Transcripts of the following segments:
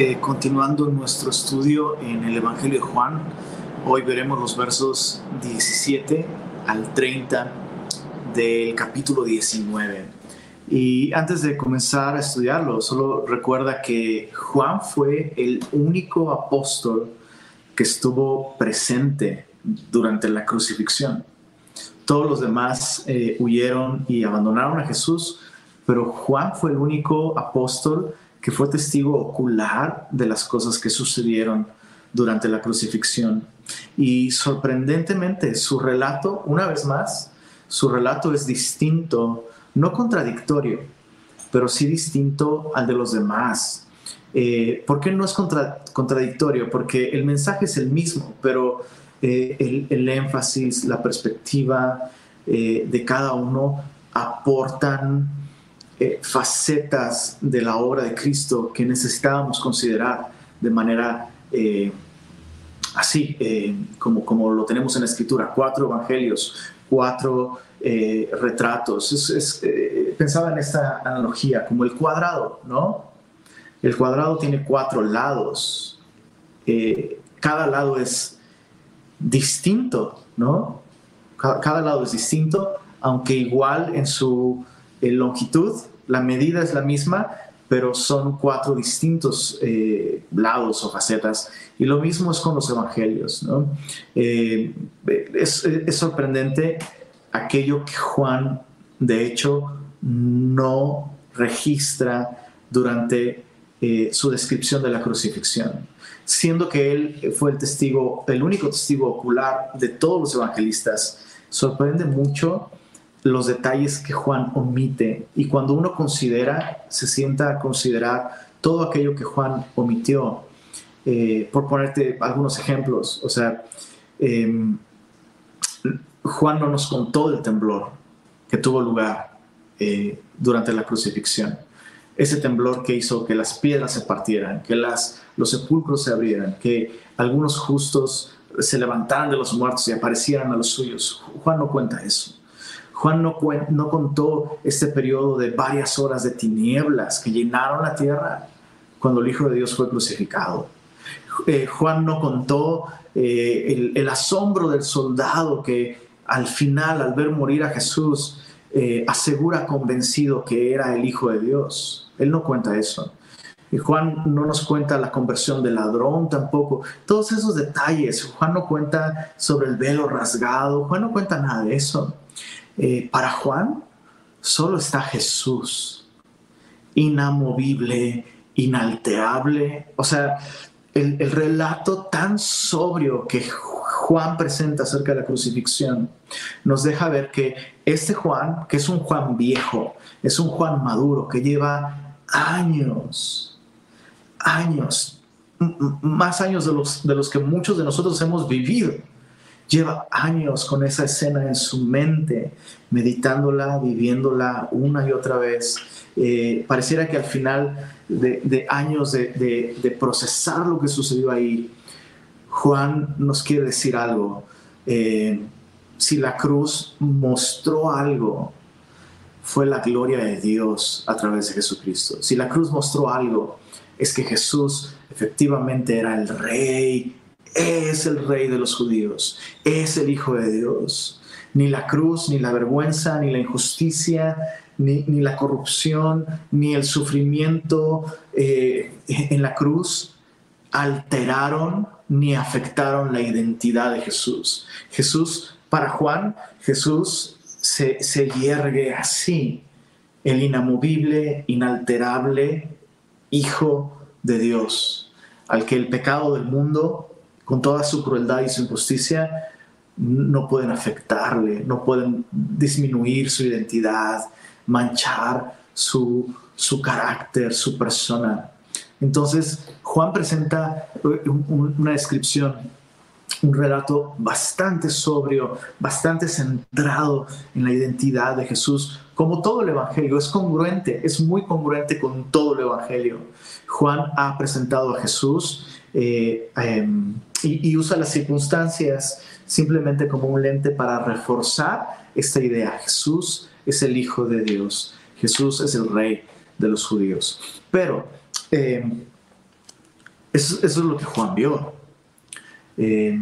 Eh, continuando nuestro estudio en el Evangelio de Juan, hoy veremos los versos 17 al 30 del capítulo 19. Y antes de comenzar a estudiarlo, solo recuerda que Juan fue el único apóstol que estuvo presente durante la crucifixión. Todos los demás eh, huyeron y abandonaron a Jesús, pero Juan fue el único apóstol que fue testigo ocular de las cosas que sucedieron durante la crucifixión. Y sorprendentemente, su relato, una vez más, su relato es distinto, no contradictorio, pero sí distinto al de los demás. Eh, ¿Por qué no es contradictorio? Porque el mensaje es el mismo, pero eh, el, énfasis, la perspectiva eh, de cada uno aportan eh, facetas de la obra de Cristo que necesitábamos considerar de manera eh, así, eh, como, como lo tenemos en la escritura, cuatro evangelios, cuatro retratos. pensaba en esta analogía, como el cuadrado, ¿no? El cuadrado tiene cuatro lados. cada lado es distinto, ¿no? cada lado es distinto, aunque igual en su en longitud, la medida es la misma, pero son cuatro distintos eh, lados o facetas. Y lo mismo es con los evangelios. Eh, es, sorprendente aquello que Juan, de hecho, no registra durante eh, su descripción de la crucifixión, siendo que él fue el testigo, el único testigo ocular de todos los evangelistas. Sorprende mucho los detalles que Juan omite y cuando uno considera, se sienta a considerar todo aquello que Juan omitió. Eh, por ponerte algunos ejemplos, o sea, em, Juan no nos contó del temblor que tuvo lugar eh, durante la crucifixión. Ese temblor que hizo que las piedras se partieran, que las, los sepulcros se abrieran, que algunos justos se levantaran de los muertos y aparecieran a los suyos. Juan no cuenta eso. Juan no, no contó este periodo de varias horas de tinieblas que llenaron la tierra cuando el Hijo de Dios fue crucificado. Eh, Juan no contó eh, el, asombro del soldado que al final, al ver morir a Jesús, eh, asegura convencido que era el Hijo de Dios. Él no cuenta eso. Y Juan no nos cuenta la conversión del ladrón tampoco. Todos esos detalles. Juan no cuenta sobre el velo rasgado. Juan no cuenta nada de eso. Eh, para Juan solo está Jesús, inamovible, inalterable. O sea, el, relato tan sobrio que Juan presenta acerca de la crucifixión nos deja ver que este Juan, que es un Juan viejo, es un Juan maduro, que lleva años, años, más años de los, de los que muchos de nosotros hemos vivido lleva años con esa escena en su mente, meditándola, viviéndola una y otra vez. Eh, pareciera que al final de, años de, procesar lo que sucedió ahí, Juan nos quiere decir algo. Eh, si la cruz mostró algo, fue la gloria de Dios a través de Jesucristo. Si la cruz mostró algo, es que Jesús efectivamente era el rey es el rey de los judíos, es el Hijo de Dios. Ni la cruz, ni la vergüenza, ni la injusticia, ni, la corrupción, ni el sufrimiento eh, en la cruz alteraron ni afectaron la identidad de Jesús. Jesús, para Juan, Jesús se, se yergue así, el inamovible, inalterable Hijo de Dios, al que el pecado del mundo con toda su crueldad y su injusticia, no pueden afectarle, no pueden disminuir su identidad, manchar su, su carácter, su persona. Entonces, Juan presenta una descripción, un relato bastante sobrio, bastante centrado en la identidad de Jesús, como todo el Evangelio. Es congruente, es muy congruente con todo el Evangelio. Juan ha presentado a Jesús eh, em, y, usa las circunstancias simplemente como un lente para reforzar esta idea. Jesús es el Hijo de Dios, Jesús es el Rey de los judíos. Pero eh, Eso, es lo que Juan vio. Eh,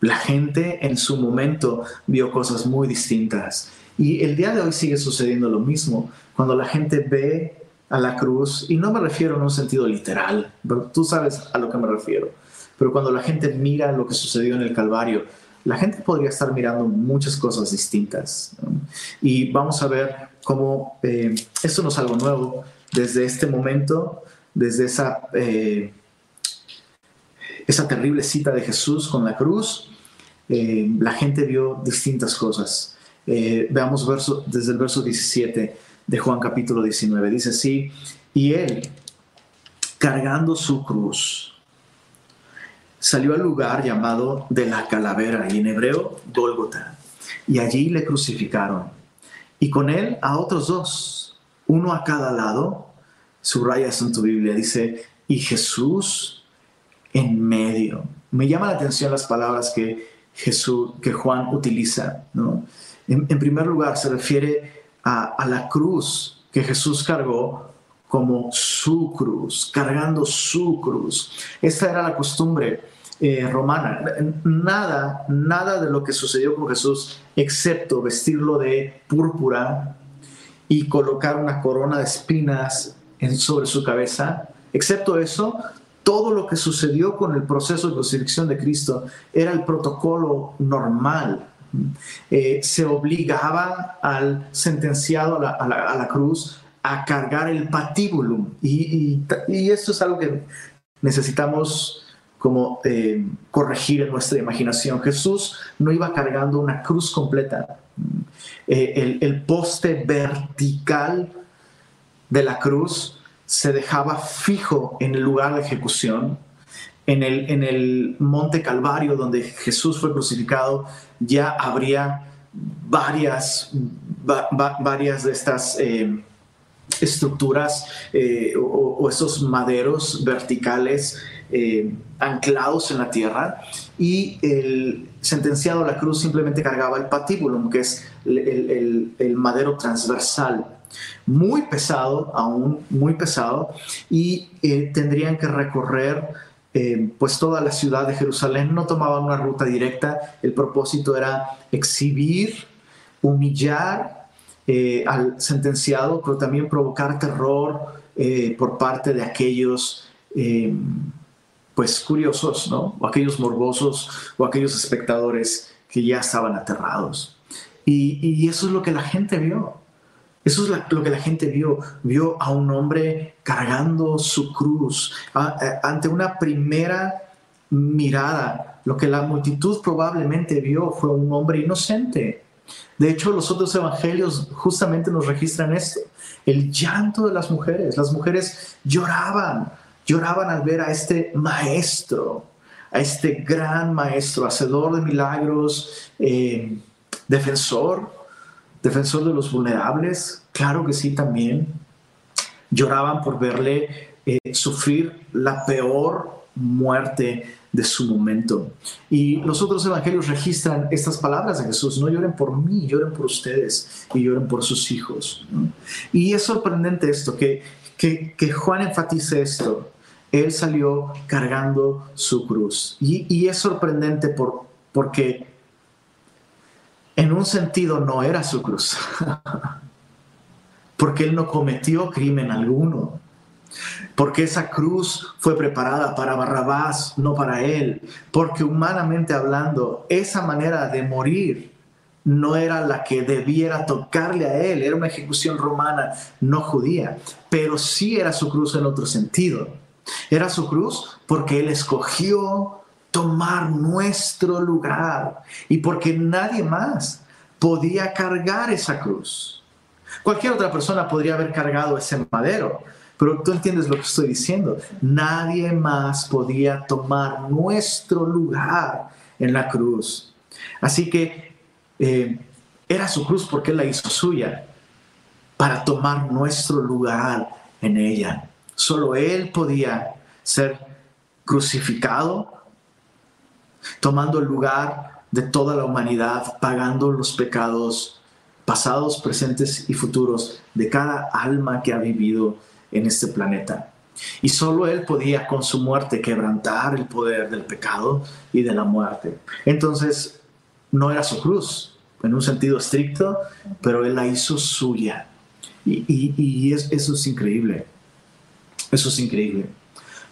la gente en su momento vio cosas muy distintas. Y el día de hoy sigue sucediendo lo mismo. Cuando la gente ve a la cruz, y no me refiero en un sentido literal, pero tú sabes a lo que me refiero, pero cuando la gente mira lo que sucedió en el Calvario, la gente podría estar mirando muchas cosas distintas. Y vamos a ver cómo eh, esto no es algo nuevo. Desde este momento, desde esa, eh, esa terrible cita de Jesús con la cruz, eh, la gente vio distintas cosas. veamos verso, desde el verso 17 de Juan capítulo 19. Dice así, y él, cargando su cruz, salió al lugar llamado de la calavera y en hebreo Gólgota, y allí le crucificaron. Y con él a otros dos, uno a cada lado, subrayas en tu Biblia, dice, y Jesús en medio. Me llama la atención las palabras que Jesús, que Juan utiliza, ¿no? En, primer lugar, se refiere a, a la cruz que Jesús cargó como su cruz, cargando su cruz. Esta era la costumbre eh, romana. Nada, nada de lo que sucedió con Jesús, excepto vestirlo de púrpura y colocar una corona de espinas sobre su cabeza, excepto eso, todo lo que sucedió con el proceso de crucifixión de Cristo era el protocolo normal. Eh, se obligaba al sentenciado a la, cruz a cargar el patíbulum. Y, y, y, esto es algo que necesitamos como eh, corregir en nuestra imaginación. Jesús no iba cargando una cruz completa. Eh, el, poste vertical de la cruz se dejaba fijo en el lugar de ejecución. En el, en el monte Calvario, donde Jesús fue crucificado, ya habría varias, varias de estas eh, estructuras o, esos maderos verticales eh, anclados en la tierra y el sentenciado a la cruz simplemente cargaba el patíbulum, que es el, madero transversal, muy pesado, aún muy pesado, y eh, tendrían que recorrer eh, pues toda la ciudad de Jerusalén, no tomaban una ruta directa, el propósito era exhibir, humillar al sentenciado, pero también provocar terror por parte de aquellos pues curiosos, ¿no? O aquellos morbosos o aquellos espectadores que ya estaban aterrados. Y, eso es lo que la gente vio. Eso es lo que la gente vio. Vio a un hombre cargando su cruz ante una primera mirada. Lo que la multitud probablemente vio fue un hombre inocente. De hecho, los otros evangelios justamente nos registran esto. El llanto de las mujeres. Las mujeres lloraban lloraban al ver a este maestro, a este gran maestro, hacedor de milagros, eh, defensor, defensor de los vulnerables, claro que sí también. Lloraban por verle eh, sufrir la peor muerte de su momento. Y los otros evangelios registran estas palabras de Jesús, no lloren por mí, lloren por ustedes y lloren por sus hijos. Y es sorprendente esto, que, que, que Juan enfatice esto, él salió cargando su cruz. Y, es sorprendente por, porque en un sentido no era su cruz, porque él no cometió crimen alguno, porque esa cruz fue preparada para Barrabás, no para él, porque humanamente hablando, esa manera de morir no era la que debiera tocarle a él, era una ejecución romana, no judía, pero sí era su cruz en otro sentido. Era su cruz porque Él escogió tomar nuestro lugar y porque nadie más podía cargar esa cruz. Cualquier otra persona podría haber cargado ese madero, pero tú entiendes lo que estoy diciendo. Nadie más podía tomar nuestro lugar en la cruz. Así que eh, era su cruz porque Él la hizo suya para tomar nuestro lugar en ella. Solo Él podía ser crucificado, tomando el lugar de toda la humanidad, pagando los pecados pasados, presentes y futuros de cada alma que ha vivido en este planeta. Y solo Él podía con su muerte quebrantar el poder del pecado y de la muerte. Entonces, no era su cruz en un sentido estricto, pero Él la hizo suya. Y, eso es increíble. Eso es increíble.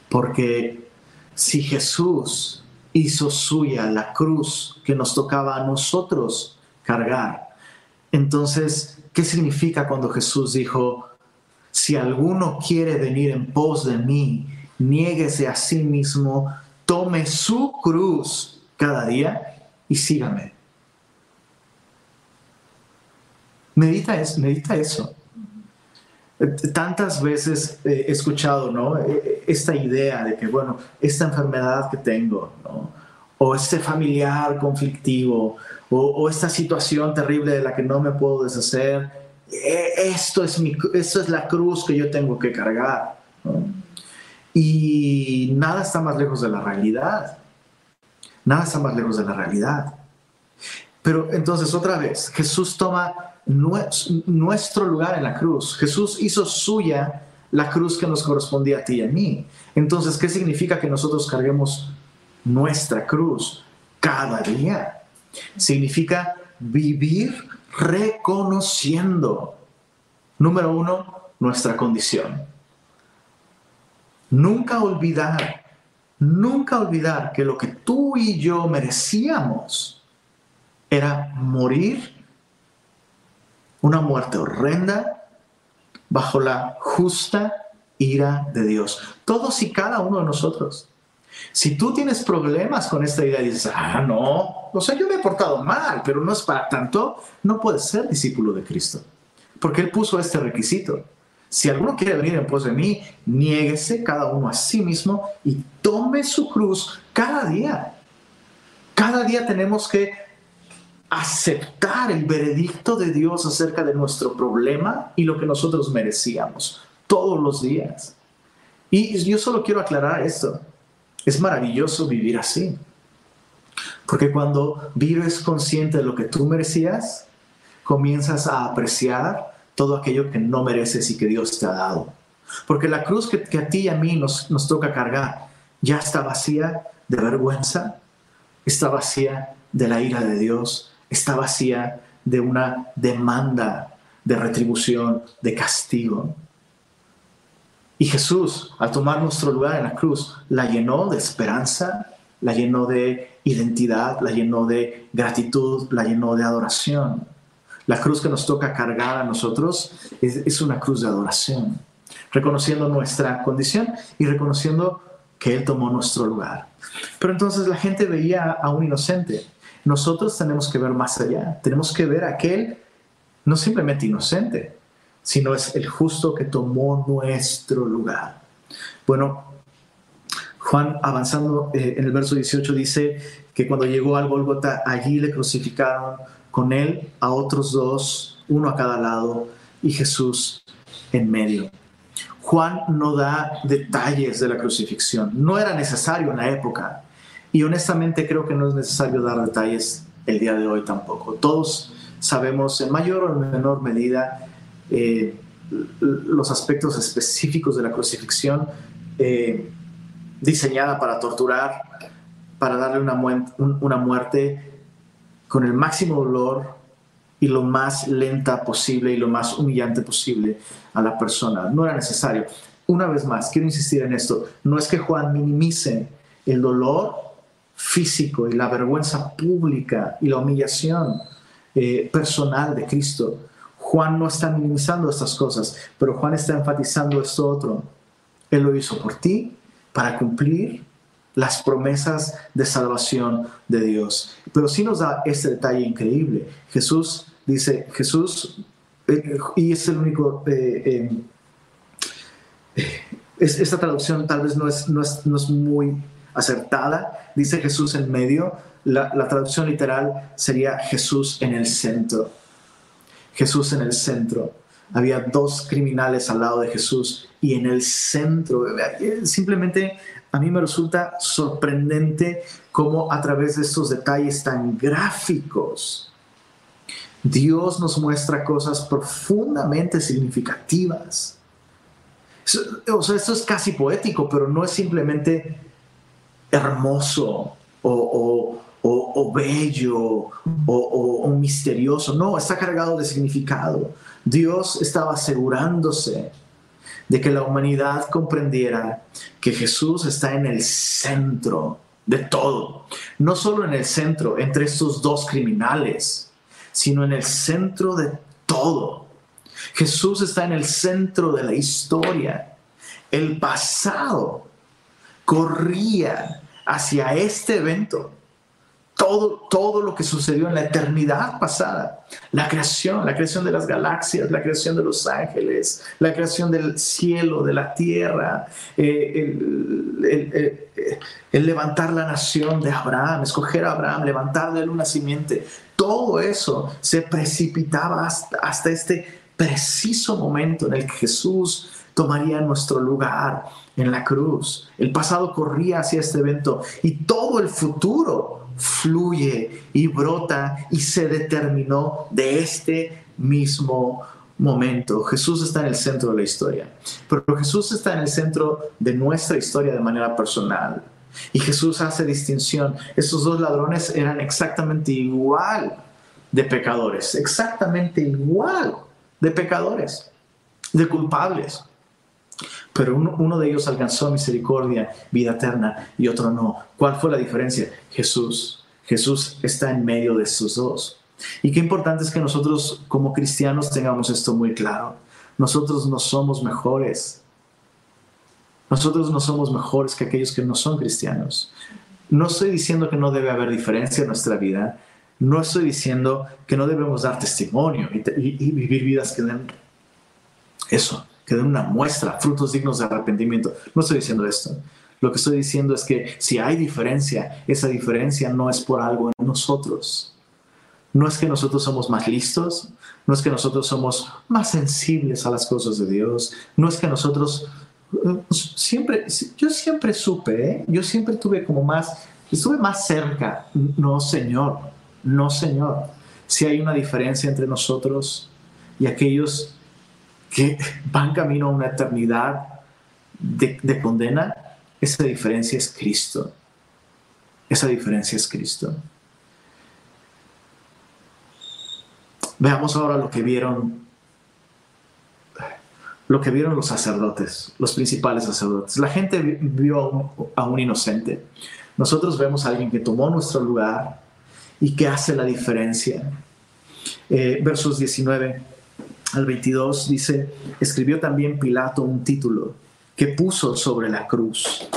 Porque si Jesús hizo suya la cruz que nos tocaba a nosotros cargar, entonces, ¿qué significa cuando Jesús dijo, si alguno quiere venir en pos de mí, niéguese a sí mismo, tome su cruz cada día y sígame? Medita, es, medita eso. Tantas veces he escuchado ¿no? E, e, esta idea de que, bueno, esta enfermedad que tengo, o este familiar conflictivo, o, esta situación terrible de la que no me puedo deshacer, e, esto es, mi, esto es la cruz que yo tengo que cargar. Y nada está más lejos de la realidad. Nada está más lejos de la realidad. Pero entonces otra vez, Jesús toma nuestro lugar en la cruz. Jesús hizo suya la cruz que nos correspondía a ti y a mí. Entonces, ¿qué significa que nosotros carguemos nuestra cruz cada día? Significa vivir reconociendo, número uno, nuestra condición. Nunca olvidar, nunca olvidar que lo que tú y yo merecíamos era morir una muerte horrenda bajo la justa ira de Dios. Todos y cada uno de nosotros. Si tú tienes problemas con esta idea y dices, ah, no, o sea, yo me he portado mal, pero no es para tanto, no puedes ser discípulo de Cristo. Porque Él puso este requisito. Si alguno quiere venir en pos de mí, niéguese cada uno a sí mismo y tome su cruz cada día. Cada día tenemos que aceptar el veredicto de Dios acerca de nuestro problema y lo que nosotros merecíamos todos los días. Y yo solo quiero aclarar esto. Es maravilloso vivir así. Porque cuando vives consciente de lo que tú merecías, comienzas a apreciar todo aquello que no mereces y que Dios te ha dado. Porque la cruz que, a ti y a mí nos, toca cargar ya está vacía de vergüenza, está vacía de la ira de Dios, está vacía de una demanda de retribución, de castigo. Y Jesús, al tomar nuestro lugar en la cruz, la llenó de esperanza, la llenó de identidad, la llenó de gratitud, la llenó de adoración. La cruz que nos toca cargar a nosotros es, una cruz de adoración, reconociendo nuestra condición y reconociendo que Él tomó nuestro lugar. Pero entonces la gente veía a un inocente. Nosotros tenemos que ver más allá, tenemos que ver a aquel no simplemente inocente, sino es el justo que tomó nuestro lugar. Bueno, Juan avanzando eh, en el verso 18 dice que cuando llegó al Golgota, allí le crucificaron con él a otros dos, uno a cada lado, y Jesús en medio. Juan no da detalles de la crucifixión, no era necesario en la época, y honestamente creo que no es necesario dar detalles el día de hoy tampoco. Todos sabemos en mayor o menor medida eh, los aspectos específicos de la crucifixión eh, diseñada para torturar, para darle una, una muerte con el máximo dolor y lo más lenta posible y lo más humillante posible a la persona. No era necesario. Una vez más, quiero insistir en esto, no es que Juan minimice el dolor físico y la vergüenza pública y la humillación eh, personal de Cristo, Juan no está minimizando estas cosas, pero Juan está enfatizando esto otro. Él lo hizo por ti para cumplir las promesas de salvación de Dios. Pero sí nos da este detalle increíble. Jesús dice, Jesús, eh, y es el único... Eh, eh, esta traducción tal vez no es, no es, muy acertada. Dice Jesús en medio. La, la traducción literal sería Jesús en el centro. Jesús en el centro. Había dos criminales al lado de Jesús y en el centro, simplemente a mí me resulta sorprendente cómo a través de estos detalles tan gráficos, Dios nos muestra cosas profundamente significativas. O sea, esto es casi poético, pero no es simplemente hermoso o, o bello o, misterioso. No, está cargado de significado. Dios estaba asegurándose de que la humanidad comprendiera que Jesús está en el centro de todo. No solo en el centro entre estos dos criminales, sino en el centro de todo. Jesús está en el centro de la historia. El pasado corría hacia este evento todo, todo lo que sucedió en la eternidad pasada. La creación, la creación de las galaxias, la creación de los ángeles, la creación del cielo, de la tierra, eh, el, levantar la nación de Abraham, escoger a Abraham, levantarle una simiente. Todo eso se precipitaba hasta, hasta este preciso momento en el que Jesús tomaría nuestro lugar en la cruz. El pasado corría hacia este evento y todo el futuro fluye y brota y se determinó de este mismo momento. Jesús está en el centro de la historia, pero Jesús está en el centro de nuestra historia de manera personal. Y Jesús hace distinción. Esos dos ladrones eran exactamente igual de pecadores, exactamente igual de pecadores, de culpables. Pero uno, de ellos alcanzó misericordia, vida eterna, y otro no. ¿Cuál fue la diferencia? Jesús. Jesús está en medio de estos dos. Y qué importante es que nosotros como cristianos tengamos esto muy claro. Nosotros no somos mejores. Nosotros no somos mejores que aquellos que no son cristianos. No estoy diciendo que no debe haber diferencia en nuestra vida. No estoy diciendo que no debemos dar testimonio y, y vivir vidas que den eso, que den una muestra, frutos dignos de arrepentimiento. No estoy diciendo esto. Lo que estoy diciendo es que si hay diferencia, esa diferencia no es por algo en nosotros. No es que nosotros somos más listos, no es que nosotros somos más sensibles a las cosas de Dios, no es que nosotros siempre, yo siempre supe, ¿eh? yo siempre tuve como más, estuve más cerca. No, Señor, no, Señor. Si hay una diferencia entre nosotros y aquellos que van camino a una eternidad de, condena, esa diferencia es Cristo. Esa diferencia es Cristo. Veamos ahora lo que vieron lo que vieron los sacerdotes, los principales sacerdotes. La gente vio a un, inocente. Nosotros vemos a alguien que tomó nuestro lugar y que hace la diferencia. Eh, versos 19 al 22 dice, escribió también Pilato un título que puso sobre la cruz,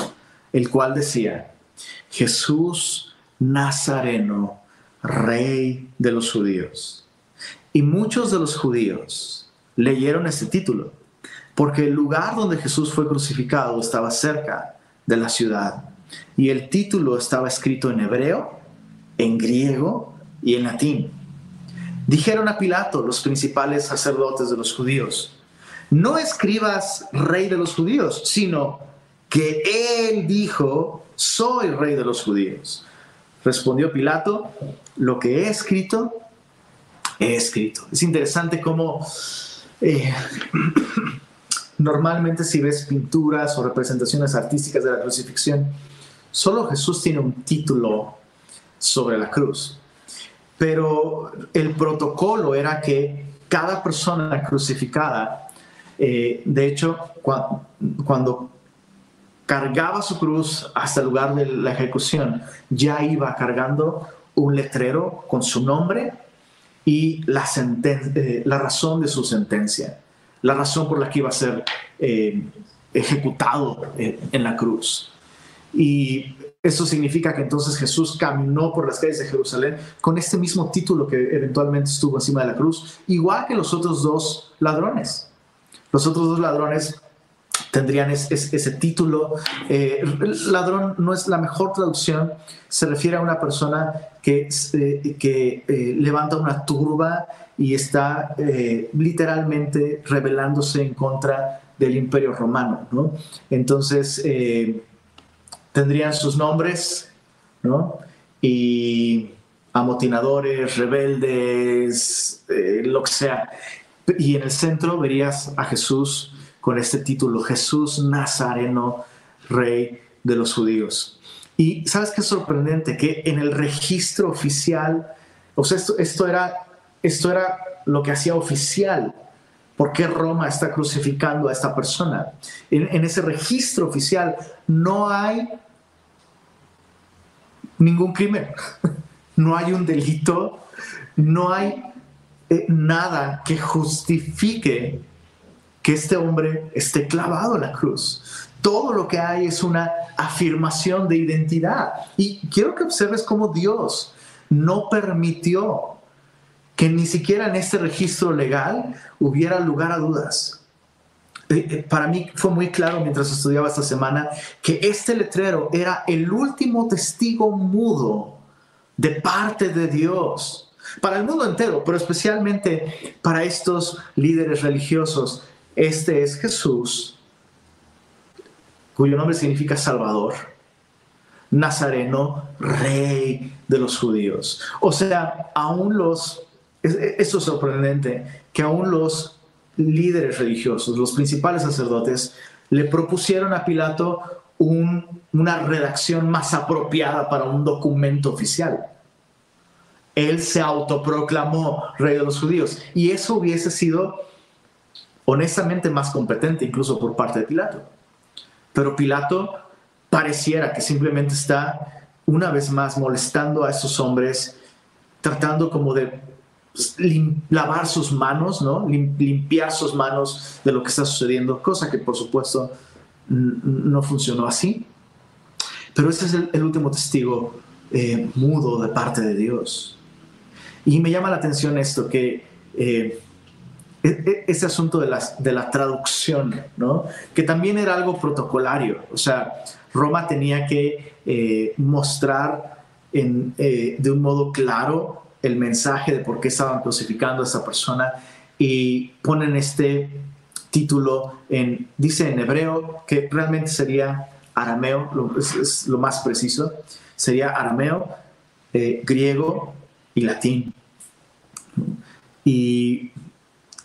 el cual decía, Jesús Nazareno, rey de los judíos. Y muchos de los judíos leyeron este título, porque el lugar donde Jesús fue crucificado estaba cerca de la ciudad, y el título estaba escrito en hebreo, en griego y en latín. Dijeron a Pilato los principales sacerdotes de los judíos, no escribas rey de los judíos, sino que él dijo, soy rey de los judíos. Respondió Pilato, lo que he escrito, he escrito. Es interesante cómo eh, normalmente si ves pinturas o representaciones artísticas de la crucifixión, solo Jesús tiene un título sobre la cruz pero el protocolo era que cada persona crucificada, eh, de hecho, cuando cargaba su cruz hasta el lugar de la ejecución, ya iba cargando un letrero con su nombre y la, eh, la razón de su sentencia, la razón por la que iba a ser eh, ejecutado en la cruz. Y eso significa que entonces Jesús caminó por las calles de Jerusalén con este mismo título que eventualmente estuvo encima de la cruz, igual que los otros dos ladrones. Los otros dos ladrones tendrían ese título. Eh, ladrón no es la mejor traducción, se refiere a una persona que, eh, que eh, levanta una turba y está literalmente rebelándose en contra del imperio romano. ¿no? Entonces, tendrían sus nombres, ¿no? Y amotinadores, rebeldes, eh, lo que sea. Y en el centro verías a Jesús con este título, Jesús Nazareno, Rey de los Judíos. Y sabes qué es sorprendente, que en el registro oficial, o sea, esto, esto, era, esto era lo que hacía oficial. ¿Por qué Roma está crucificando a esta persona? En, ese registro oficial no hay ningún crimen, no hay un delito, no hay eh, nada que justifique que este hombre esté clavado en la cruz. Todo lo que hay es una afirmación de identidad. Y quiero que observes cómo Dios no permitió que ni siquiera en este registro legal hubiera lugar a dudas. Eh, eh, para mí fue muy claro mientras estudiaba esta semana que este letrero era el último testigo mudo de parte de Dios para el mundo entero, pero especialmente para estos líderes religiosos. Este es Jesús, cuyo nombre significa Salvador, Nazareno, Rey de los judíos. O sea, aún los, esto es sorprendente, que aún los líderes religiosos, los principales sacerdotes, le propusieron a Pilato una redacción más apropiada para un documento oficial él se autoproclamó rey de los judíos. Y eso hubiese sido honestamente más competente incluso por parte de Pilato. Pero Pilato pareciera que simplemente está una vez más molestando a esos hombres, tratando como de lavar sus manos, ¿no? limpiar sus manos de lo que está sucediendo, cosa que por supuesto no funcionó así. Pero ese es el, último testigo eh, mudo de parte de Dios. Y me llama la atención esto, que eh, e, e, ese asunto de la, de traducción, que también era algo protocolario. O sea, Roma tenía que eh, mostrar de un modo claro el mensaje de por qué estaban crucificando a esa persona y ponen este título en, dice en hebreo, que realmente sería arameo, es, lo más preciso, sería arameo, griego y latín. Y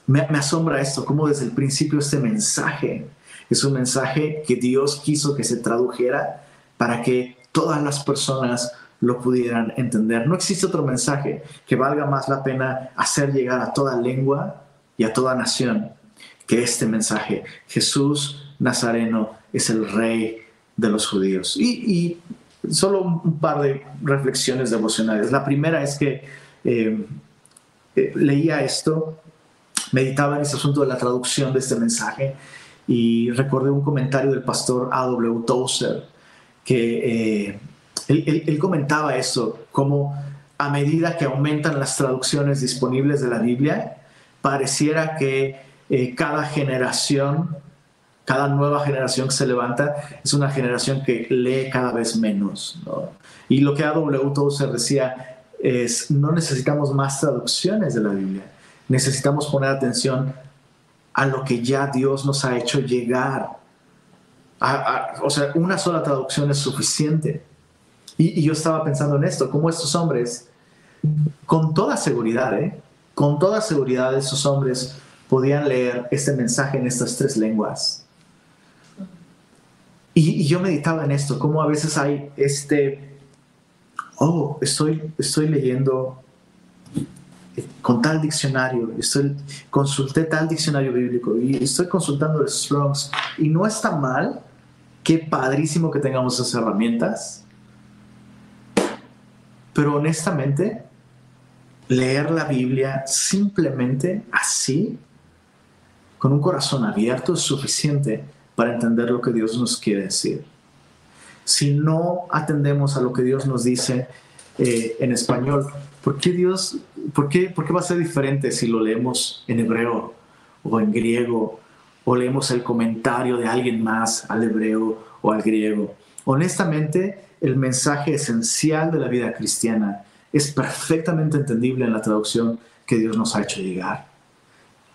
me, asombra esto, como desde el principio este mensaje es un mensaje que Dios quiso que se tradujera para que todas las personas lo pudieran entender. No existe otro mensaje que valga más la pena hacer llegar a toda lengua y a toda nación que este mensaje. Jesús Nazareno es el rey de los judíos. Y, solo un par de reflexiones devocionales. La primera es que eh, eh, leía esto, meditaba en ese asunto de la traducción de este mensaje y recordé un comentario del pastor A.W. Tozer que eh, él, comentaba eso, como a medida que aumentan las traducciones disponibles de la Biblia, pareciera que cada generación cada nueva generación que se levanta es una generación que lee cada vez menos. Y lo que A.W. Tozer decía es, no necesitamos más traducciones de la Biblia, necesitamos poner atención a lo que ya Dios nos ha hecho llegar. o sea, una sola traducción es suficiente. Y, yo estaba pensando en esto, cómo estos hombres, con toda seguridad, ¿eh? con toda seguridad esos hombres podían leer este mensaje en estas tres lenguas. Y, y yo meditaba en esto, cómo a veces hay este oh, estoy, estoy leyendo con tal diccionario, estoy, consulté tal diccionario bíblico y estoy consultando el Strongs y no está mal, qué padrísimo que tengamos esas herramientas, pero honestamente, leer la Biblia simplemente así, con un corazón abierto, es suficiente para entender lo que Dios nos quiere decir si no atendemos a lo que Dios nos dice eh, en español, ¿por qué Dios, por qué, por qué va a ser diferente si lo leemos en hebreo o en griego o leemos el comentario de alguien más al hebreo o al griego? Honestamente, el mensaje esencial de la vida cristiana es perfectamente entendible en la traducción que Dios nos ha hecho llegar.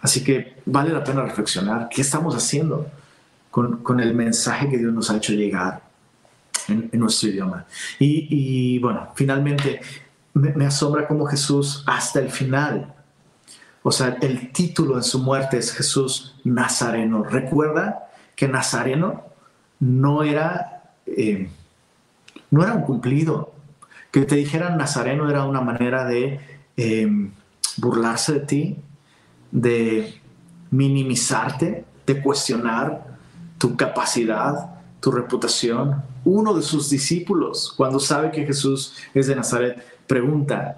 Así que vale la pena reflexionar qué estamos haciendo con, con el mensaje que Dios nos ha hecho llegar en, nuestro idioma. Y, bueno, finalmente me, asombra cómo Jesús hasta el final o sea, el título en su muerte es Jesús Nazareno. Recuerda que Nazareno no era, eh, no era un cumplido. Que te dijeran Nazareno era una manera de eh, burlarse de ti, de minimizarte, de cuestionar tu capacidad, tu reputación. Uno de sus discípulos, cuando sabe que Jesús es de Nazaret, pregunta,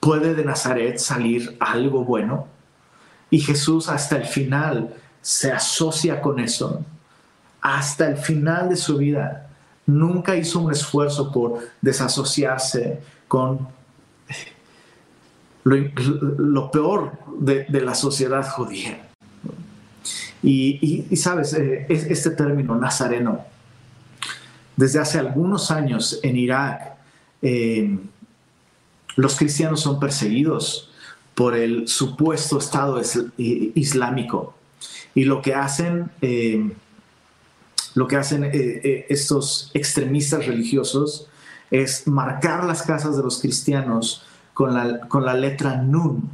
¿puede de Nazaret salir algo bueno? Y Jesús hasta el final se asocia con eso. Hasta el final de su vida nunca hizo un esfuerzo por desasociarse con lo, peor de, la sociedad judía. Y, sabes, eh, este término nazareno, desde hace algunos años en Irak, eh, los cristianos son perseguidos por el supuesto Estado islámico. Y lo que hacen, eh, lo que hacen estos extremistas religiosos es marcar las casas de los cristianos con la, con la letra Nun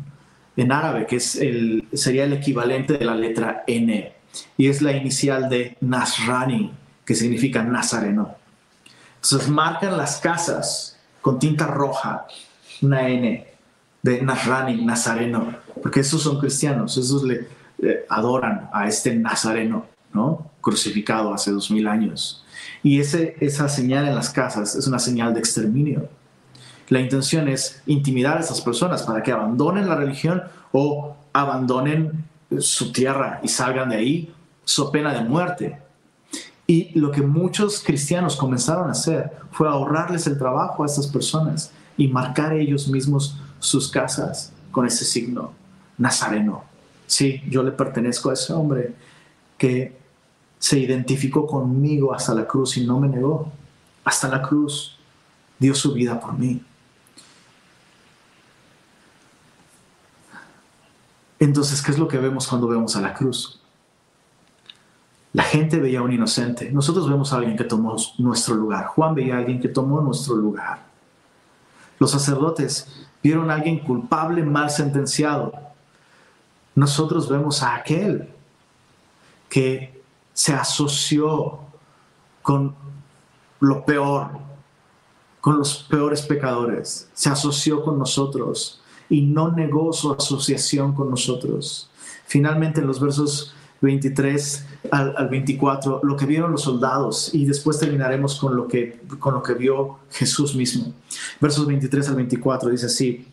en árabe, que es el, sería el equivalente de la letra N, y es la inicial de Nasrani, que significa nazareno. Entonces marcan las casas con tinta roja, una N, de Nasrani, nazareno, porque esos son cristianos, esos le adoran a este nazareno, ¿no? Crucificado hace dos mil años. Y ese, esa señal en las casas es una señal de exterminio. La intención es intimidar a esas personas para que abandonen la religión o abandonen su tierra y salgan de ahí, so pena de muerte. Y lo que muchos cristianos comenzaron a hacer fue ahorrarles el trabajo a estas personas y marcar ellos mismos sus casas con ese signo nazareno. Sí, yo le pertenezco a ese hombre que se identificó conmigo hasta la cruz y no me negó. Hasta la cruz dio su vida por mí. Entonces, ¿qué es lo que vemos cuando vemos a la cruz? La gente veía a un inocente. Nosotros vemos a alguien que tomó nuestro lugar. Juan veía a alguien que tomó nuestro lugar. Los sacerdotes vieron a alguien culpable, mal sentenciado. Nosotros vemos a aquel que se asoció con lo peor, con los peores pecadores. Se asoció con nosotros y no negó su asociación con nosotros. Finalmente en los versos 23 al, 24, lo que vieron los soldados, y después terminaremos con lo, que, con lo que vio Jesús mismo. Versos 23 al 24 dice así,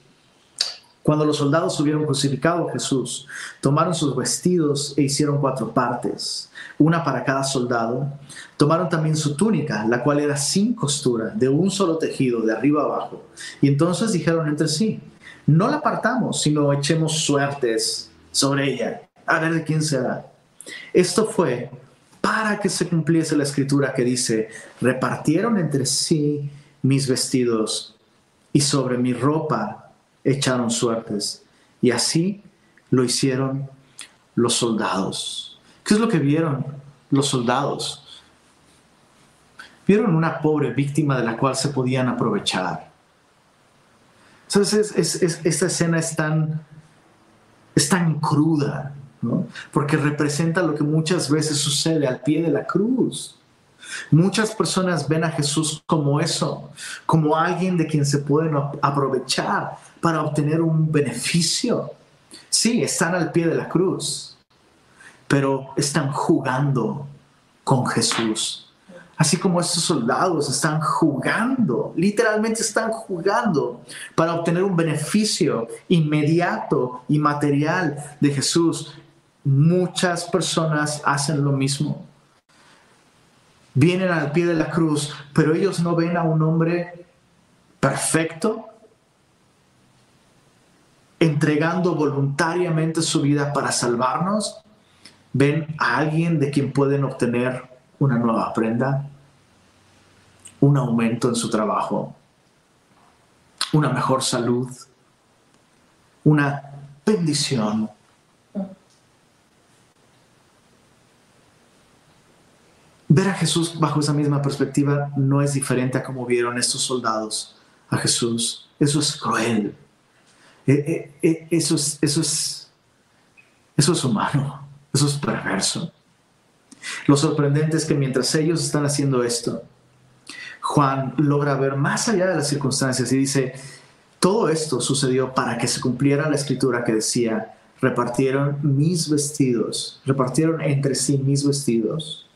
cuando los soldados hubieron crucificado a Jesús, tomaron sus vestidos e hicieron cuatro partes, una para cada soldado. Tomaron también su túnica, la cual era sin costura, de un solo tejido, de arriba abajo. Y entonces dijeron entre sí, no la apartamos, sino echemos suertes sobre ella, a ver de quién será. Esto fue para que se cumpliese la escritura que dice, repartieron entre sí mis vestidos y sobre mi ropa echaron suertes. Y así lo hicieron los soldados. ¿Qué es lo que vieron los soldados? Vieron una pobre víctima de la cual se podían aprovechar. Entonces, esta escena es tan, es tan cruda, porque representa lo que muchas veces sucede al pie de la cruz. Muchas personas ven a Jesús como eso, como alguien de quien se pueden aprovechar para obtener un beneficio. Sí, están al pie de la cruz, pero están jugando con Jesús Así como estos soldados están jugando, literalmente están jugando para obtener un beneficio inmediato y material de Jesús. Muchas personas hacen lo mismo. Vienen al pie de la cruz, pero ellos no ven a un hombre perfecto, entregando voluntariamente su vida para salvarnos. Ven a alguien de quien pueden obtener una nueva prenda, un aumento en su trabajo, una mejor salud, una bendición. Ver a Jesús bajo esa misma perspectiva no es diferente a como vieron estos soldados a Jesús. Eso es cruel. Eh, eh, eso, es, eso, es, eso es humano, eso es perverso. Lo sorprendente es que mientras ellos están haciendo esto, Juan logra ver más allá de las circunstancias y dice, todo esto sucedió para que se cumpliera la escritura que decía, repartieron mis vestidos, repartieron entre sí mis vestidos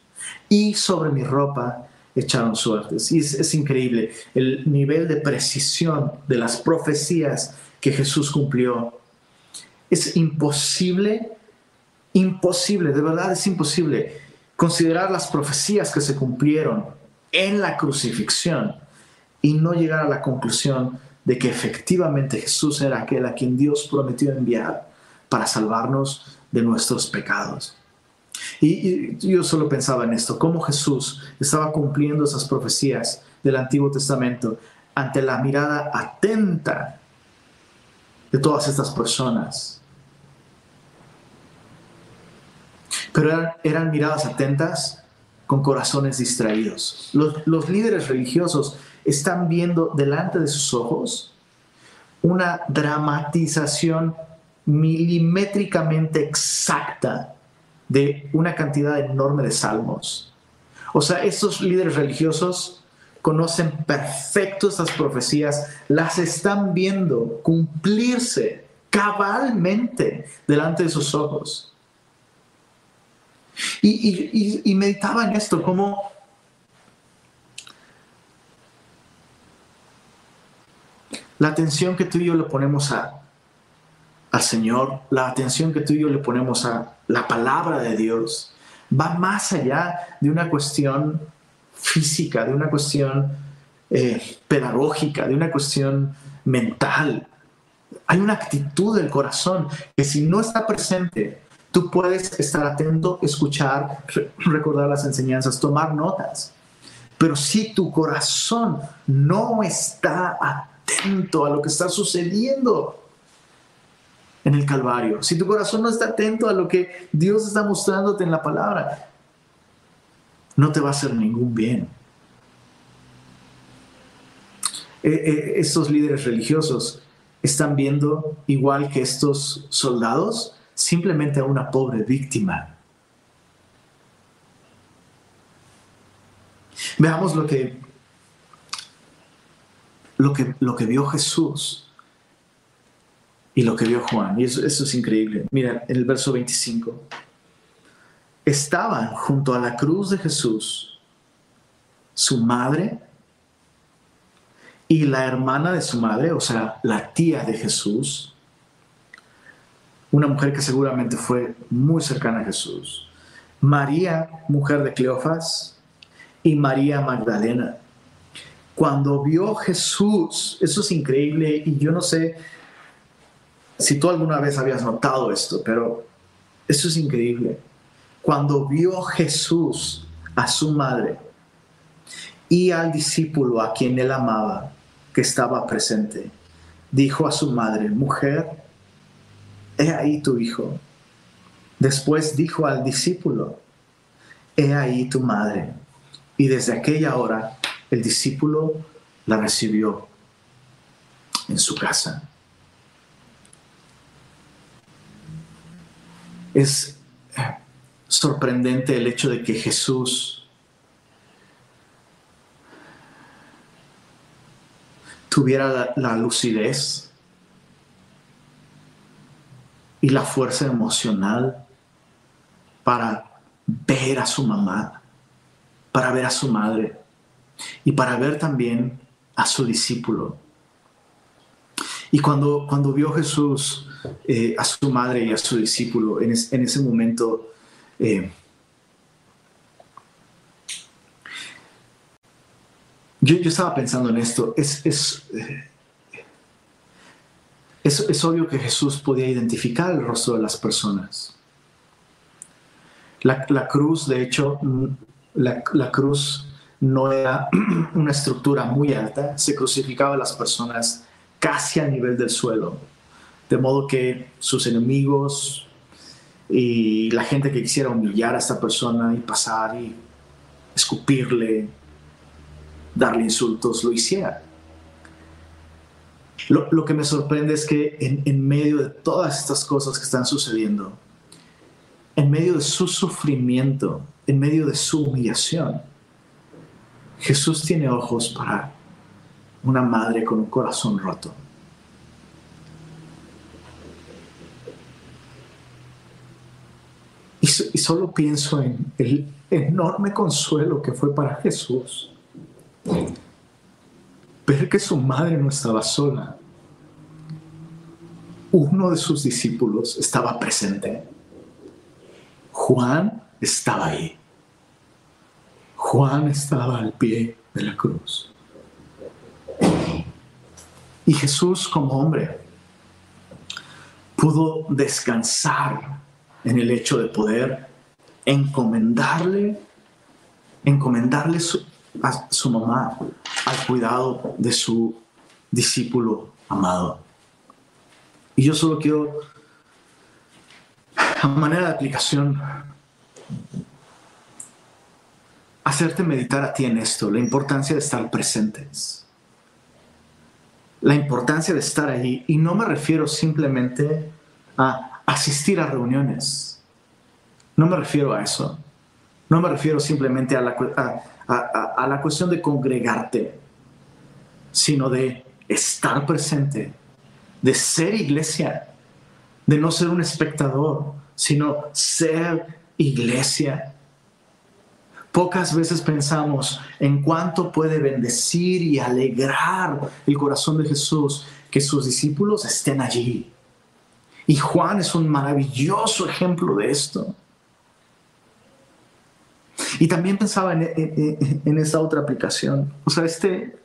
y sobre mi ropa echaron suertes. Y es, increíble el nivel de precisión de las profecías que Jesús cumplió. Es imposible, imposible, de verdad es imposible considerar las profecías que se cumplieron en la crucifixión y no llegar a la conclusión de que efectivamente Jesús era aquel a quien Dios prometió enviar para salvarnos de nuestros pecados. Y, yo solo pensaba en esto, cómo Jesús estaba cumpliendo esas profecías del Antiguo Testamento ante la mirada atenta de todas estas personas. Pero eran, miradas atentas con corazones distraídos. Los, los líderes religiosos están viendo delante de sus ojos una dramatización milimétricamente exacta de una cantidad enorme de salmos. O sea, estos líderes religiosos conocen perfecto estas profecías, las están viendo cumplirse cabalmente delante de sus ojos. Y, meditaba en esto, como la atención que tú y yo le ponemos a, al Señor, la atención que tú y yo le ponemos a la palabra de Dios, va más allá de una cuestión física, de una cuestión eh, pedagógica, de una cuestión mental. Hay una actitud del corazón que si no está presente, tú puedes estar atento, escuchar, recordar las enseñanzas, tomar notas. Pero si tu corazón no está atento a lo que está sucediendo en el Calvario, si tu corazón no está atento a lo que Dios está mostrándote en la palabra, no te va a hacer ningún bien. Eh, eh, estos líderes religiosos están viendo, igual que estos soldados, simplemente a una pobre víctima. Veamos lo que, lo que, lo que vio Jesús y lo que vio Juan. Y eso, es increíble. Mira, en el verso 25. Estaban junto a la cruz de Jesús su madre y la hermana de su madre, o sea, la tía de Jesús, una mujer que seguramente fue muy cercana a Jesús, María, mujer de Cleofas, y María Magdalena. Cuando vio Jesús, eso es increíble y yo no sé si tú alguna vez habías notado esto, pero eso es increíble. Cuando vio Jesús a su madre y al discípulo a quien él amaba, que estaba presente, dijo a su madre, mujer, he ahí tu hijo. Después dijo al discípulo, he ahí tu madre. Y desde aquella hora el discípulo la recibió en su casa. Es sorprendente el hecho de que Jesús tuviera la, lucidez y la fuerza emocional para ver a su mamá, para ver a su madre y para ver también a su discípulo. Y cuando, cuando vio Jesús eh, a su madre y a su discípulo en, ese momento. Eh, yo, estaba pensando en esto. Es, es, eh, es, obvio que Jesús podía identificar el rostro de las personas. La, cruz, de hecho, la, la, cruz no era una estructura muy alta, se crucificaba a las personas casi a nivel del suelo de modo que sus enemigos y la gente que quisiera humillar a esta persona y pasar y escupirle, darle insultos, lo hiciera. Lo, que me sorprende es que en, en medio de todas estas cosas que están sucediendo, en medio de su sufrimiento, en medio de su humillación, Jesús tiene ojos para una madre con un corazón roto. Y, solo pienso en el enorme consuelo que fue para Jesús. Ver que su madre no estaba sola. Uno de sus discípulos estaba presente. Juan estaba ahí. Juan estaba al pie de la cruz. Y Jesús como hombre pudo descansar en el hecho de poder encomendarle, encomendarle a su mamá al cuidado de su discípulo amado. Y yo solo quiero, a manera de aplicación, hacerte meditar a ti en esto, la importancia de estar presentes, la importancia de estar ahí. Y no me refiero simplemente a asistir a reuniones, no me refiero a eso, no me refiero simplemente a la, a, la cuestión de congregarte, sino de estar presente, de ser iglesia, de no ser un espectador, sino ser iglesia. Pocas veces pensamos en cuánto puede bendecir y alegrar el corazón de Jesús que sus discípulos estén allí. Y Juan es un maravilloso ejemplo de esto. Y también pensaba en, esta otra aplicación. O sea, este,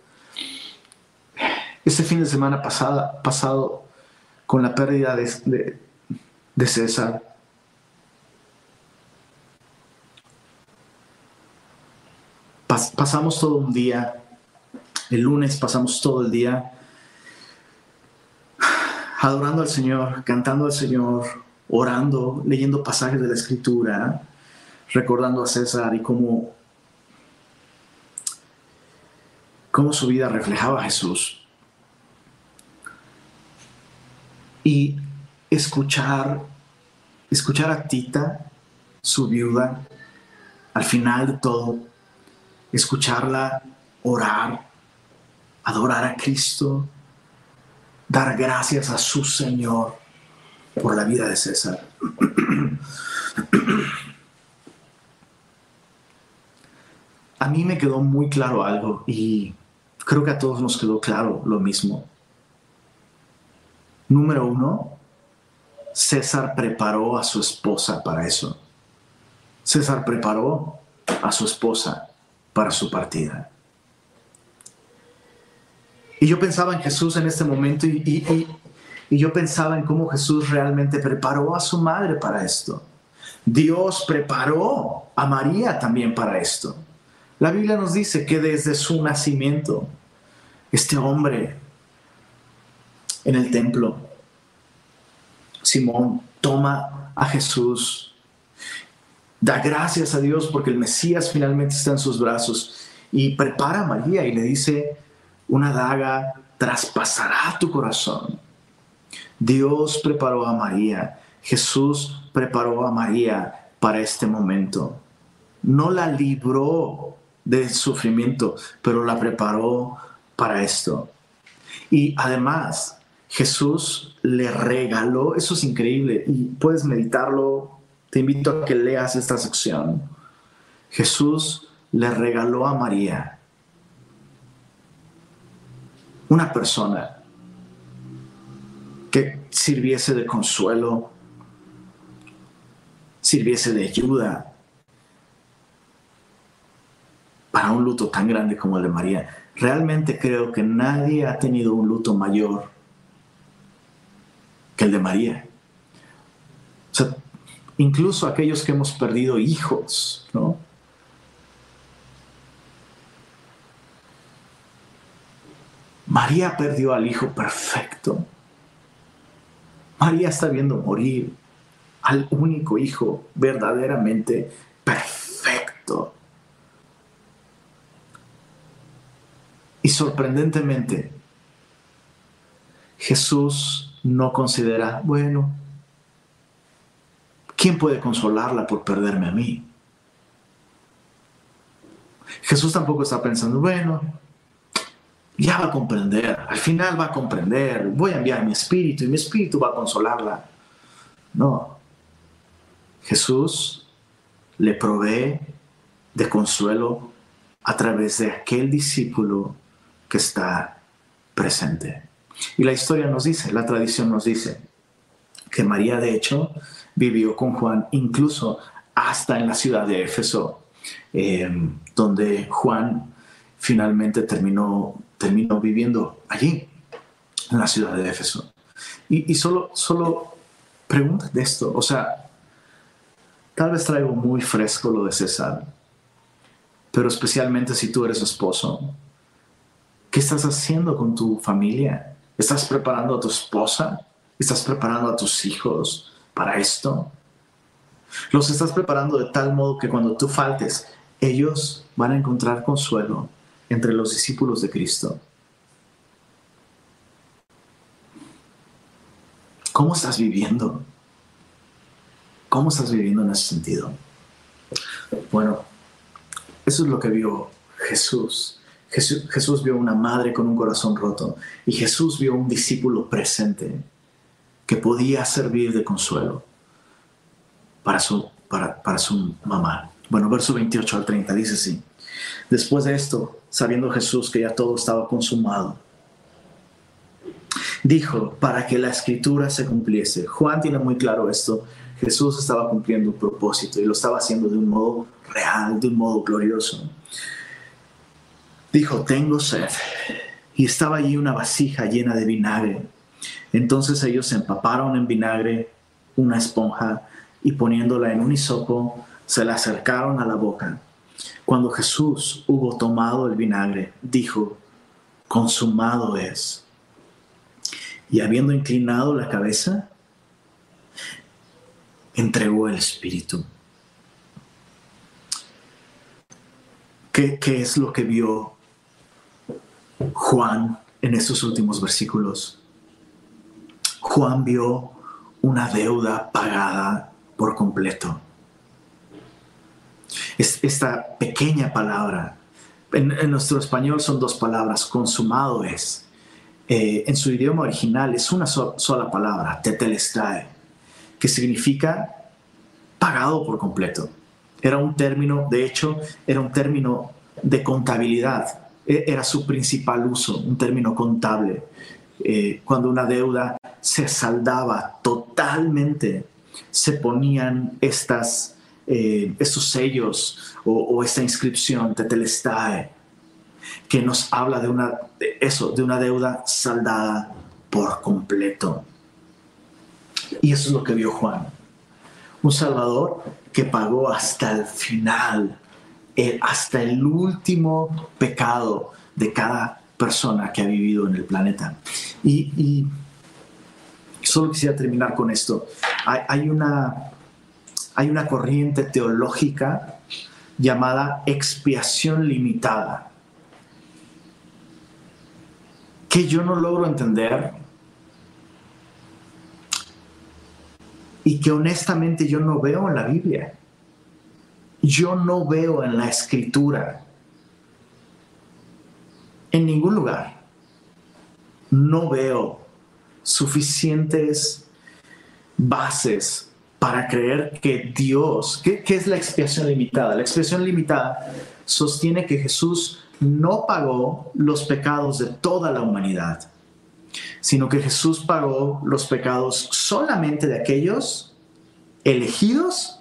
este fin de semana pasada, pasado, con la pérdida de, de César, pasamos todo un día, el lunes pasamos todo el día adorando al Señor, cantando al Señor, orando, leyendo pasajes de la Escritura, recordando a César y cómo, cómo su vida reflejaba a Jesús. Y escuchar, escuchar a Tita, su viuda, al final de todo, escucharla orar, adorar a Cristo, dar gracias a su Señor por la vida de César. A mí me quedó muy claro algo y creo que a todos nos quedó claro lo mismo. Número uno, César preparó a su esposa para eso. César preparó a su esposa para su partida. Y yo pensaba en Jesús en este momento y, yo pensaba en cómo Jesús realmente preparó a su madre para esto. Dios preparó a María también para esto. La Biblia nos dice que desde su nacimiento, este hombre en el templo, Simón, toma a Jesús da gracias a Dios porque el Mesías finalmente está en sus brazos y prepara a María y le dice, una daga traspasará tu corazón. Dios preparó a María, Jesús preparó a María para este momento. No la libró del sufrimiento, pero la preparó para esto. Y además, Jesús le regaló, eso es increíble, y puedes meditarlo te invito a que leas esta sección. Jesús le regaló a María una persona que sirviese de consuelo, sirviese de ayuda para un luto tan grande como el de María. Realmente creo que nadie ha tenido un luto mayor que el de María. O sea, incluso aquellos que hemos perdido hijos, ¿no? María perdió al hijo perfecto. María está viendo morir al único hijo verdaderamente perfecto. Y sorprendentemente, Jesús no considera, bueno, ¿quién puede consolarla por perderme a mí? Jesús tampoco está pensando, bueno, ya va a comprender, al final va a comprender, voy a enviar mi espíritu y mi espíritu va a consolarla. No, Jesús le provee de consuelo a través de aquel discípulo que está presente. Y la historia nos dice, la tradición nos dice, que María de hecho vivió con Juan incluso hasta en la ciudad de Éfeso, eh, donde Juan finalmente terminó, terminó viviendo allí, en la ciudad de Éfeso. Y, y solo, solo pregunta de esto, o sea, tal vez traigo muy fresco lo de César, pero especialmente si tú eres esposo, ¿qué estás haciendo con tu familia? ¿Estás preparando a tu esposa? ¿Estás preparando a tus hijos para esto? Los estás preparando de tal modo que cuando tú faltes, ellos van a encontrar consuelo entre los discípulos de Cristo. ¿Cómo estás viviendo? ¿Cómo estás viviendo en ese sentido? Bueno, eso es lo que vio Jesús. Jesús. vio una madre con un corazón roto y Jesús vio un discípulo presente que podía servir de consuelo para su, para, para su mamá. Bueno, verso 28 al 30 dice así. Después de esto, sabiendo Jesús que ya todo estaba consumado, dijo para que la escritura se cumpliese. Juan tiene muy claro esto. Jesús estaba cumpliendo un propósito y lo estaba haciendo de un modo real, de un modo glorioso. Dijo, tengo sed. Y estaba allí una vasija llena de vinagre. Entonces ellos empaparon en vinagre una esponja y poniéndola en un hisopo, se la acercaron a la boca. Cuando Jesús hubo tomado el vinagre, dijo, consumado es. Y habiendo inclinado la cabeza, entregó el Espíritu. ¿Qué, ¿Qué, es lo que vio Juan en estos últimos versículos? Juan vio una deuda pagada por completo. Es esta pequeña palabra, en, nuestro español son dos palabras, consumado es. Eh, en su idioma original es una sola palabra, tetelestai, que significa pagado por completo. Era un término, de hecho, era un término de contabilidad, e, era su principal uso, un término contable. Eh, cuando una deuda se saldaba totalmente, se ponían estas, eh, estos sellos o, esta inscripción, tetelestai, que nos habla de una, eso, de una deuda saldada por completo. Y eso es lo que vio Juan. Un Salvador que pagó hasta el final, hasta el último pecado de cada persona que ha vivido en el planeta. Y, solo quisiera terminar con esto. Hay, una, hay una corriente teológica llamada expiación limitada, que yo no logro entender y que honestamente yo no veo en la Biblia. Yo no veo en la escritura, en ningún lugar, no veo suficientes bases para creer que Dios, ¿qué, es la expiación limitada? La expiación limitada sostiene que Jesús no pagó los pecados de toda la humanidad, sino que Jesús pagó los pecados solamente de aquellos elegidos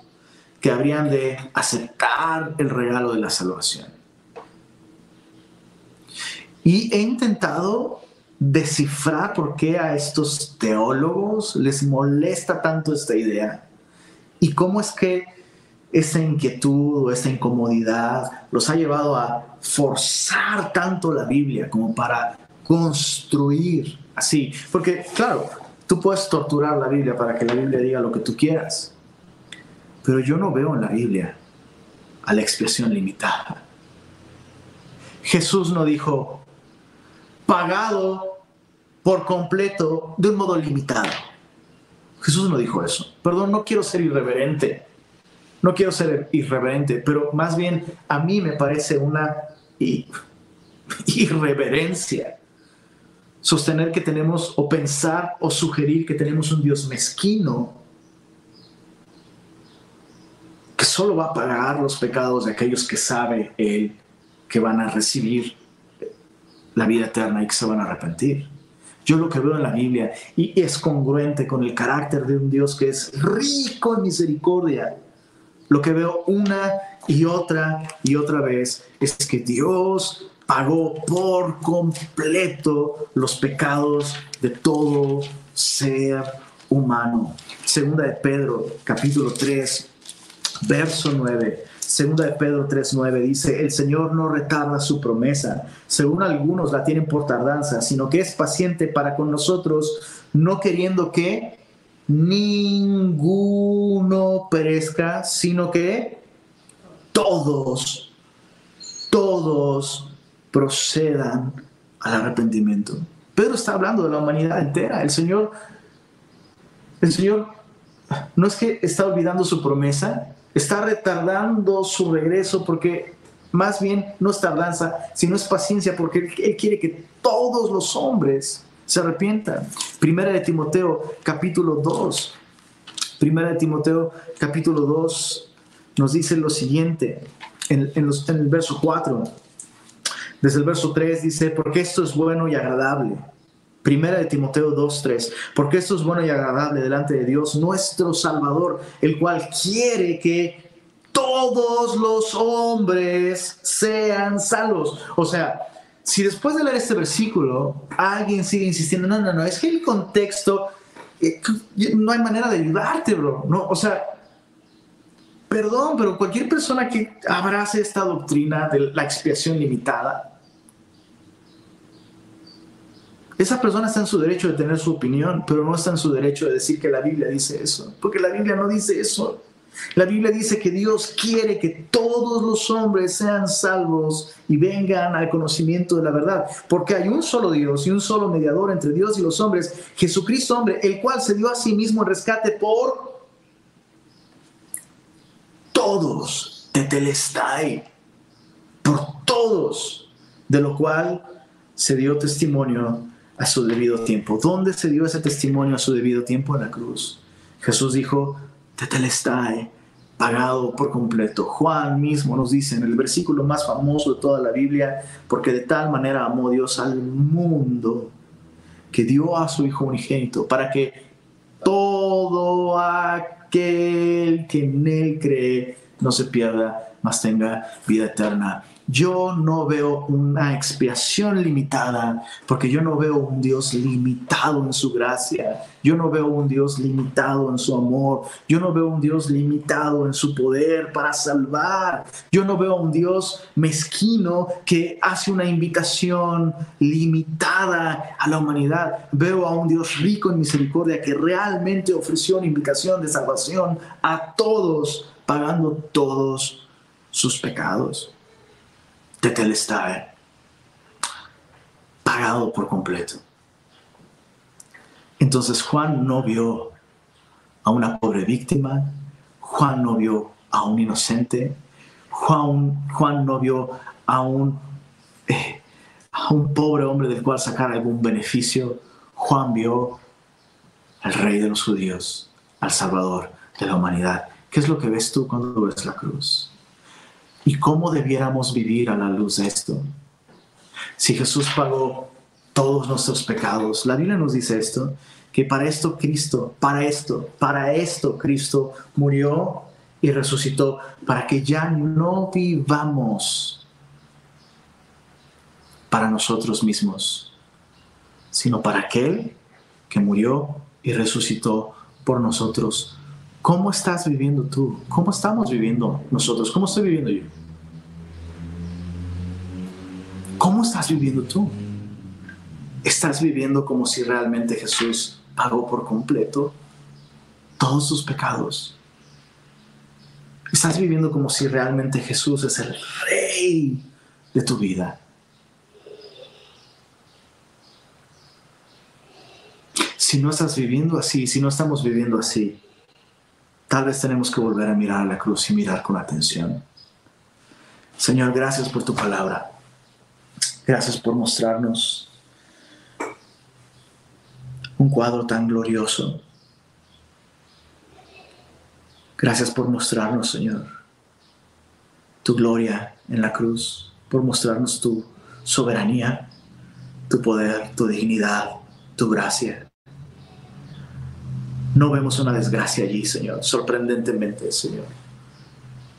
que habrían de aceptar el regalo de la salvación. Y he intentado descifrar por qué a estos teólogos les molesta tanto esta idea y cómo es que esa inquietud o esa incomodidad los ha llevado a forzar tanto la Biblia como para construir así. Porque, claro, tú puedes torturar la Biblia para que la Biblia diga lo que tú quieras, pero yo no veo en la Biblia a la expresión limitada. Jesús no dijo, pagado por completo de un modo limitado. Jesús no dijo eso. Perdón, no quiero ser irreverente. No quiero ser irreverente, pero más bien a mí me parece una irreverencia sostener que tenemos o pensar o sugerir que tenemos un Dios mezquino que solo va a pagar los pecados de aquellos que sabe Él que van a recibir la vida eterna y que se van a arrepentir. Yo lo que veo en la Biblia y es congruente con el carácter de un Dios que es rico en misericordia. Lo que veo una y otra y otra vez es que Dios pagó por completo los pecados de todo ser humano. Segunda de Pedro, capítulo 3, verso 9. Segunda de Pedro 3:9 dice, el Señor no retarda su promesa, según algunos la tienen por tardanza, sino que es paciente para con nosotros, no queriendo que ninguno perezca, sino que todos, todos procedan al arrepentimiento. Pedro está hablando de la humanidad entera. El Señor, el Señor no es que está olvidando su promesa, está retardando su regreso porque más bien no es tardanza, sino es paciencia porque Él quiere que todos los hombres se arrepientan. Primera de Timoteo capítulo 2. Primera de Timoteo capítulo 2 nos dice lo siguiente en, los, en el verso 4. Desde el verso 3 dice, porque esto es bueno y agradable. Primera de Timoteo 2.3, porque esto es bueno y agradable delante de Dios, nuestro Salvador, el cual quiere que todos los hombres sean salvos. O sea, si después de leer este versículo alguien sigue insistiendo, no, no, no, es que el contexto, eh, no hay manera de ayudarte, bro. No, o sea, perdón, pero cualquier persona que abrace esta doctrina de la expiación limitada, esa persona está en su derecho de tener su opinión, pero no está en su derecho de decir que la Biblia dice eso, porque la Biblia no dice eso. La Biblia dice que Dios quiere que todos los hombres sean salvos y vengan al conocimiento de la verdad, porque hay un solo Dios y un solo mediador entre Dios y los hombres, Jesucristo hombre, el cual se dio a sí mismo en rescate por todos, de Telestai, por todos, de lo cual se dio testimonio a su debido tiempo. ¿Dónde se dio ese testimonio a su debido tiempo? En la cruz. Jesús dijo, tetelestai, pagado por completo. Juan mismo nos dice en el versículo más famoso de toda la Biblia, porque de tal manera amó Dios al mundo que dio a su Hijo unigénito para que todo aquel que en él cree no se pierda, mas tenga vida eterna yo no veo una expiación limitada, porque yo no veo un Dios limitado en su gracia, yo no veo un Dios limitado en su amor, yo no veo un Dios limitado en su poder para salvar, yo no veo un Dios mezquino que hace una invitación limitada a la humanidad, veo a un Dios rico en misericordia que realmente ofreció una invitación de salvación a todos, pagando todos sus pecados de pagado por completo. Entonces Juan no vio a una pobre víctima, Juan no vio a un inocente, Juan, Juan no vio a un, eh, a un pobre hombre del cual sacar algún beneficio, Juan vio al rey de los judíos, al salvador de la humanidad. ¿Qué es lo que ves tú cuando ves la cruz? ¿Y cómo debiéramos vivir a la luz de esto? Si Jesús pagó todos nuestros pecados, la Biblia nos dice esto, que para esto Cristo, para esto, para esto Cristo murió y resucitó, para que ya no vivamos para nosotros mismos, sino para aquel que murió y resucitó por nosotros. ¿Cómo estás viviendo tú? ¿Cómo estamos viviendo nosotros? ¿Cómo estoy viviendo yo? ¿Cómo estás viviendo tú? ¿Estás viviendo como si realmente Jesús pagó por completo todos tus pecados? ¿Estás viviendo como si realmente Jesús es el rey de tu vida? si no estás viviendo así, si no estamos viviendo así, tal vez tenemos que volver a mirar a la cruz y mirar con atención. Señor, gracias por tu palabra. Gracias por mostrarnos un cuadro tan glorioso. Gracias por mostrarnos, Señor, tu gloria en la cruz, por mostrarnos tu soberanía, tu poder, tu dignidad, tu gracia. No vemos una desgracia allí, Señor, sorprendentemente, Señor.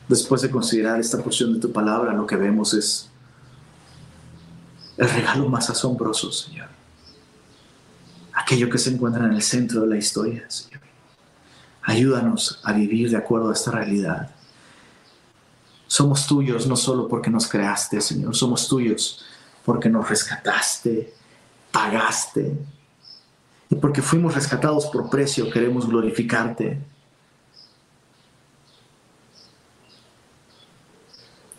Después de considerar esta porción de tu palabra, lo que vemos es el regalo más asombroso, Señor. Aquello que se encuentra en el centro de la historia, Señor. Ayúdanos a vivir de acuerdo a esta realidad. Somos tuyos no solo porque nos creaste, Señor, somos tuyos porque nos rescataste, pagaste. Y porque fuimos rescatados por precio, queremos glorificarte.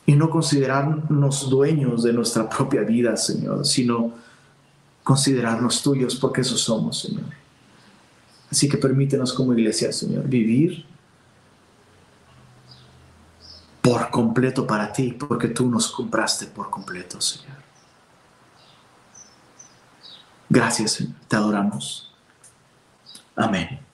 Y no considerarnos dueños de nuestra propia vida, Señor, sino considerarnos tuyos porque eso somos, Señor. Así que permítenos como iglesia, Señor, vivir por completo para ti, porque tú nos compraste por completo, Señor. Gracias, Señor. Te adoramos. Amén.